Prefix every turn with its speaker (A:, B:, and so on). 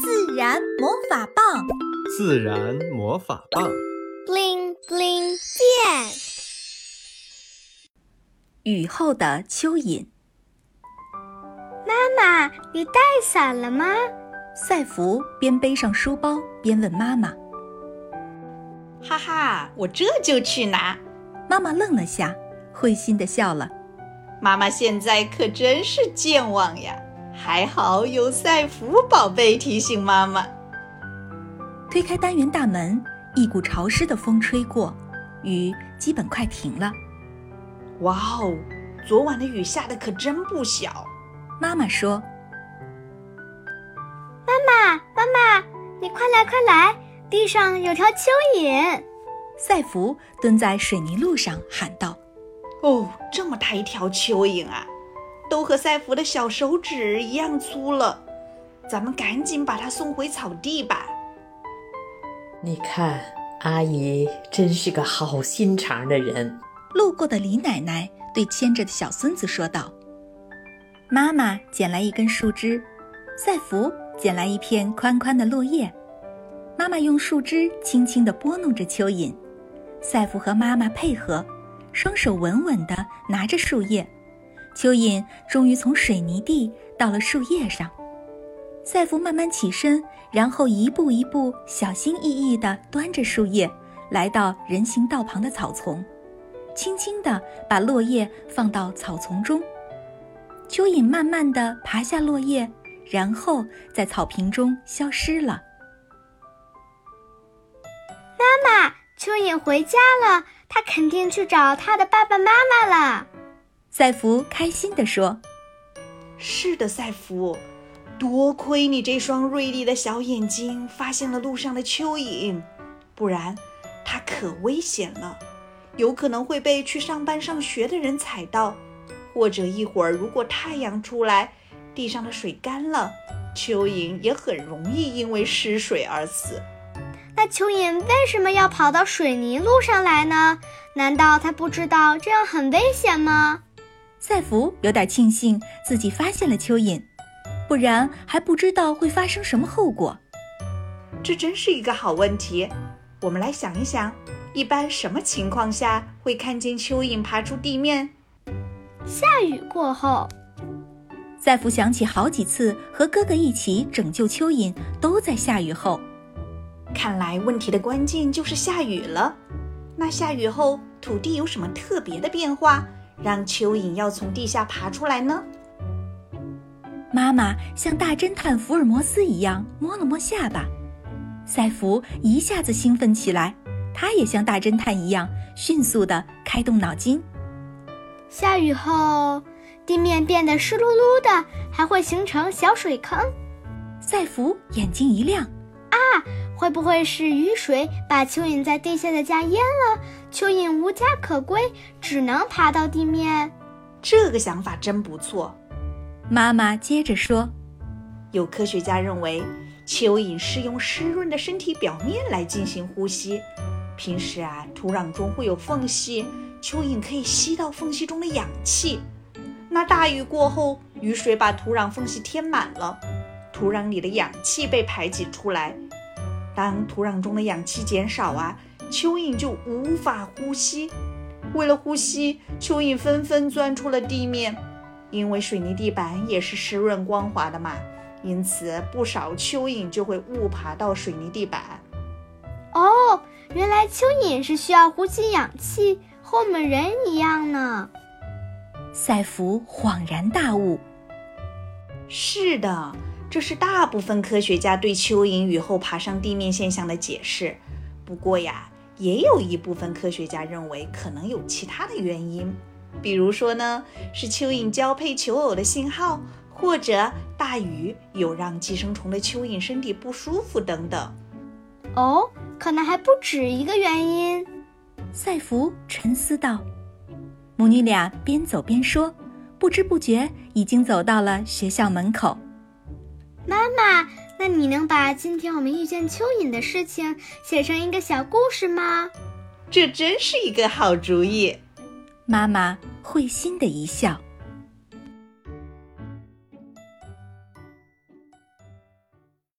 A: 自然魔法棒，
B: 自然魔法棒
C: ，bling bling 变。
A: 雨后的蚯蚓。
C: 妈妈，你带伞了吗？
A: 赛弗边背上书包边问妈妈。
D: 哈哈，我这就去拿。
A: 妈妈愣了下，会心的笑了。
D: 妈妈现在可真是健忘呀。还好有赛福宝贝提醒妈妈。
A: 推开单元大门，一股潮湿的风吹过，雨基本快停了。
D: 哇哦，昨晚的雨下的可真不小。
A: 妈妈说：“
C: 妈妈，妈妈，你快来快来，地上有条蚯蚓。”
A: 赛福蹲在水泥路上喊道：“
D: 哦，这么大一条蚯蚓啊！”都和赛弗的小手指一样粗了，咱们赶紧把它送回草地吧。
E: 你看，阿姨真是个好心肠的人。
A: 路过的李奶奶对牵着的小孙子说道：“妈妈捡来一根树枝，赛弗捡来一片宽宽的落叶。妈妈用树枝轻轻地拨弄着蚯蚓，赛弗和妈妈配合，双手稳稳地拿着树叶。”蚯蚓终于从水泥地到了树叶上，赛弗慢慢起身，然后一步一步小心翼翼地端着树叶，来到人行道旁的草丛，轻轻地把落叶放到草丛中。蚯蚓慢慢地爬下落叶，然后在草坪中消失了。
C: 妈妈，蚯蚓回家了，它肯定去找它的爸爸妈妈了。
A: 赛弗开心地说：“
D: 是的，赛弗，多亏你这双锐利的小眼睛发现了路上的蚯蚓，不然它可危险了，有可能会被去上班上学的人踩到，或者一会儿如果太阳出来，地上的水干了，蚯蚓也很容易因为失水而死。
C: 那蚯蚓为什么要跑到水泥路上来呢？难道它不知道这样很危险吗？”
A: 赛福有点庆幸自己发现了蚯蚓，不然还不知道会发生什么后果。
D: 这真是一个好问题。我们来想一想，一般什么情况下会看见蚯蚓爬出地面？
C: 下雨过后。
A: 赛福想起好几次和哥哥一起拯救蚯蚓都在下雨后。
D: 看来问题的关键就是下雨了。那下雨后土地有什么特别的变化？让蚯蚓要从地下爬出来呢？
A: 妈妈像大侦探福尔摩斯一样摸了摸下巴，赛弗一下子兴奋起来，他也像大侦探一样迅速地开动脑筋。
C: 下雨后，地面变得湿漉漉的，还会形成小水坑。
A: 赛弗眼睛一亮，
C: 啊！会不会是雨水把蚯蚓在地下的家淹了？蚯蚓无家可归，只能爬到地面。
D: 这个想法真不错。
A: 妈妈接着说：“
D: 有科学家认为，蚯蚓是用湿润的身体表面来进行呼吸。平时啊，土壤中会有缝隙，蚯蚓可以吸到缝隙中的氧气。那大雨过后，雨水把土壤缝隙填满了，土壤里的氧气被排挤出来。”当土壤中的氧气减少啊，蚯蚓就无法呼吸。为了呼吸，蚯蚓纷纷钻出了地面。因为水泥地板也是湿润光滑的嘛，因此不少蚯蚓就会误爬到水泥地板。
C: 哦，原来蚯蚓是需要呼吸氧气，和我们人一样呢。
A: 赛弗恍然大悟。
D: 是的。这是大部分科学家对蚯蚓雨后爬上地面现象的解释。不过呀，也有一部分科学家认为可能有其他的原因，比如说呢，是蚯蚓交配求偶的信号，或者大雨有让寄生虫的蚯蚓身体不舒服等等。
C: 哦，可能还不止一个原因。
A: 赛弗沉思道。母女俩边走边说，不知不觉已经走到了学校门口。
C: 妈妈，那你能把今天我们遇见蚯蚓的事情写成一个小故事吗？
D: 这真是一个好主意。
A: 妈妈会心的一笑。